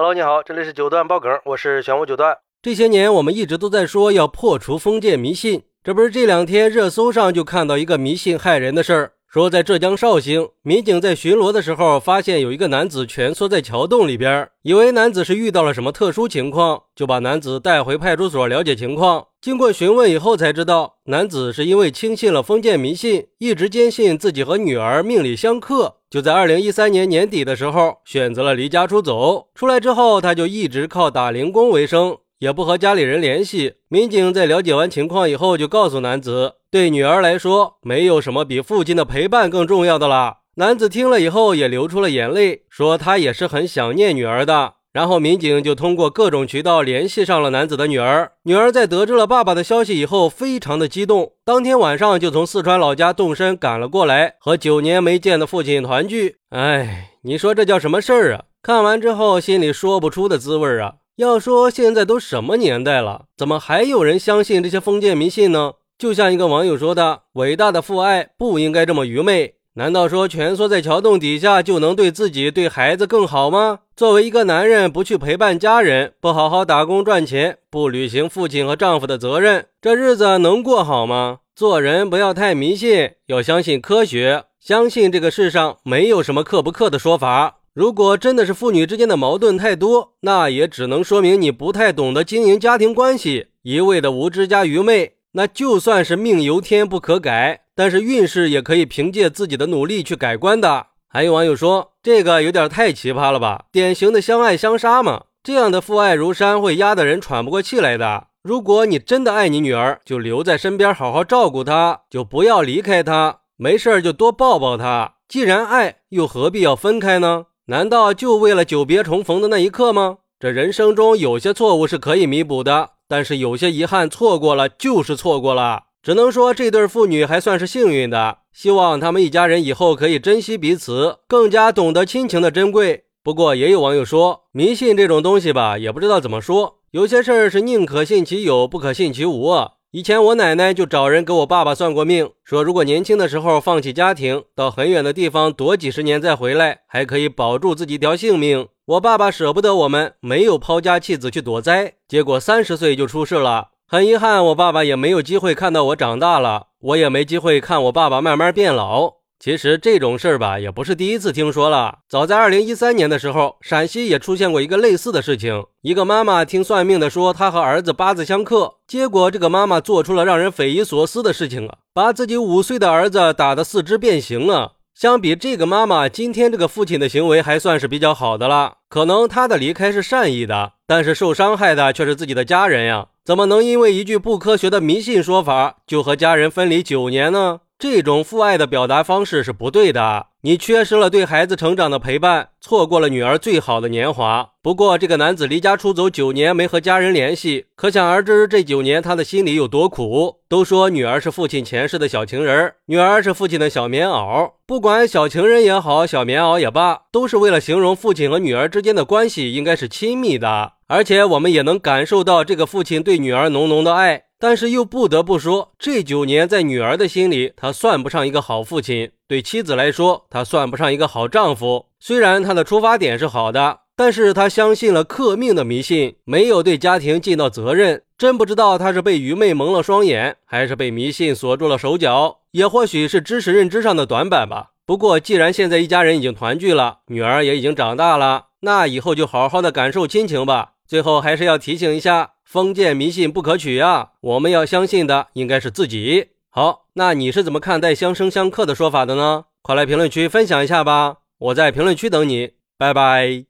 Hello，你好，这里是九段爆梗，我是玄武九段。这些年我们一直都在说要破除封建迷信，这不是这两天热搜上就看到一个迷信害人的事儿。说在浙江绍兴，民警在巡逻的时候，发现有一个男子蜷缩在桥洞里边，以为男子是遇到了什么特殊情况，就把男子带回派出所了解情况。经过询问以后，才知道男子是因为轻信了封建迷信，一直坚信自己和女儿命里相克，就在二零一三年年底的时候选择了离家出走。出来之后，他就一直靠打零工为生。也不和家里人联系。民警在了解完情况以后，就告诉男子，对女儿来说，没有什么比父亲的陪伴更重要的了。男子听了以后也流出了眼泪，说他也是很想念女儿的。然后民警就通过各种渠道联系上了男子的女儿。女儿在得知了爸爸的消息以后，非常的激动，当天晚上就从四川老家动身赶了过来，和九年没见的父亲团聚。哎，你说这叫什么事儿啊？看完之后，心里说不出的滋味儿啊！要说现在都什么年代了，怎么还有人相信这些封建迷信呢？就像一个网友说的：“伟大的父爱不应该这么愚昧。难道说蜷缩在桥洞底下就能对自己、对孩子更好吗？作为一个男人，不去陪伴家人，不好好打工赚钱，不履行父亲和丈夫的责任，这日子能过好吗？做人不要太迷信，要相信科学，相信这个世上没有什么克不克的说法。”如果真的是父女之间的矛盾太多，那也只能说明你不太懂得经营家庭关系，一味的无知加愚昧。那就算是命由天不可改，但是运势也可以凭借自己的努力去改观的。还有网友说，这个有点太奇葩了吧？典型的相爱相杀嘛，这样的父爱如山会压得人喘不过气来的。如果你真的爱你女儿，就留在身边好好照顾她，就不要离开她，没事就多抱抱她。既然爱，又何必要分开呢？难道就为了久别重逢的那一刻吗？这人生中有些错误是可以弥补的，但是有些遗憾错过了就是错过了。只能说这对父女还算是幸运的，希望他们一家人以后可以珍惜彼此，更加懂得亲情的珍贵。不过也有网友说，迷信这种东西吧，也不知道怎么说，有些事儿是宁可信其有，不可信其无。以前我奶奶就找人给我爸爸算过命，说如果年轻的时候放弃家庭，到很远的地方躲几十年再回来，还可以保住自己一条性命。我爸爸舍不得我们，没有抛家弃子去躲灾，结果三十岁就出事了。很遗憾，我爸爸也没有机会看到我长大了，我也没机会看我爸爸慢慢变老。其实这种事儿吧，也不是第一次听说了。早在二零一三年的时候，陕西也出现过一个类似的事情。一个妈妈听算命的说，她和儿子八字相克，结果这个妈妈做出了让人匪夷所思的事情啊，把自己五岁的儿子打得四肢变形了。相比这个妈妈，今天这个父亲的行为还算是比较好的了。可能他的离开是善意的，但是受伤害的却是自己的家人呀。怎么能因为一句不科学的迷信说法，就和家人分离九年呢？这种父爱的表达方式是不对的，你缺失了对孩子成长的陪伴，错过了女儿最好的年华。不过，这个男子离家出走九年，没和家人联系，可想而知，这九年他的心里有多苦。都说女儿是父亲前世的小情人，女儿是父亲的小棉袄。不管小情人也好，小棉袄也罢，都是为了形容父亲和女儿之间的关系应该是亲密的。而且，我们也能感受到这个父亲对女儿浓浓的爱。但是又不得不说，这九年在女儿的心里，他算不上一个好父亲；对妻子来说，他算不上一个好丈夫。虽然他的出发点是好的，但是他相信了克命的迷信，没有对家庭尽到责任。真不知道他是被愚昧蒙了双眼，还是被迷信锁住了手脚，也或许是知识认知上的短板吧。不过，既然现在一家人已经团聚了，女儿也已经长大了，那以后就好好的感受亲情吧。最后还是要提醒一下。封建迷信不可取呀！我们要相信的应该是自己。好，那你是怎么看待相生相克的说法的呢？快来评论区分享一下吧！我在评论区等你，拜拜。